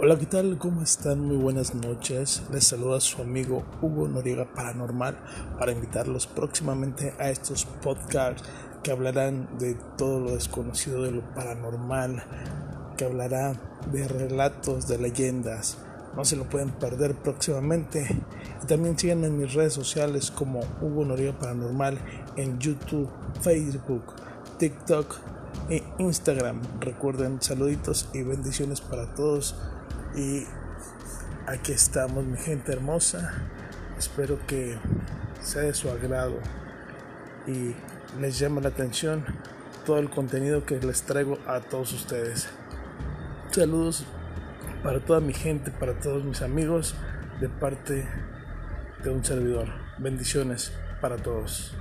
Hola, ¿qué tal? ¿Cómo están? Muy buenas noches. Les saluda su amigo Hugo Noriega Paranormal para invitarlos próximamente a estos podcasts que hablarán de todo lo desconocido de lo paranormal, que hablará de relatos, de leyendas. No se lo pueden perder próximamente. Y también sigan en mis redes sociales como Hugo Noriega Paranormal en YouTube, Facebook, TikTok e Instagram. Recuerden saluditos y bendiciones para todos. Y aquí estamos, mi gente hermosa. Espero que sea de su agrado y les llame la atención todo el contenido que les traigo a todos ustedes. Saludos para toda mi gente, para todos mis amigos, de parte de un servidor. Bendiciones para todos.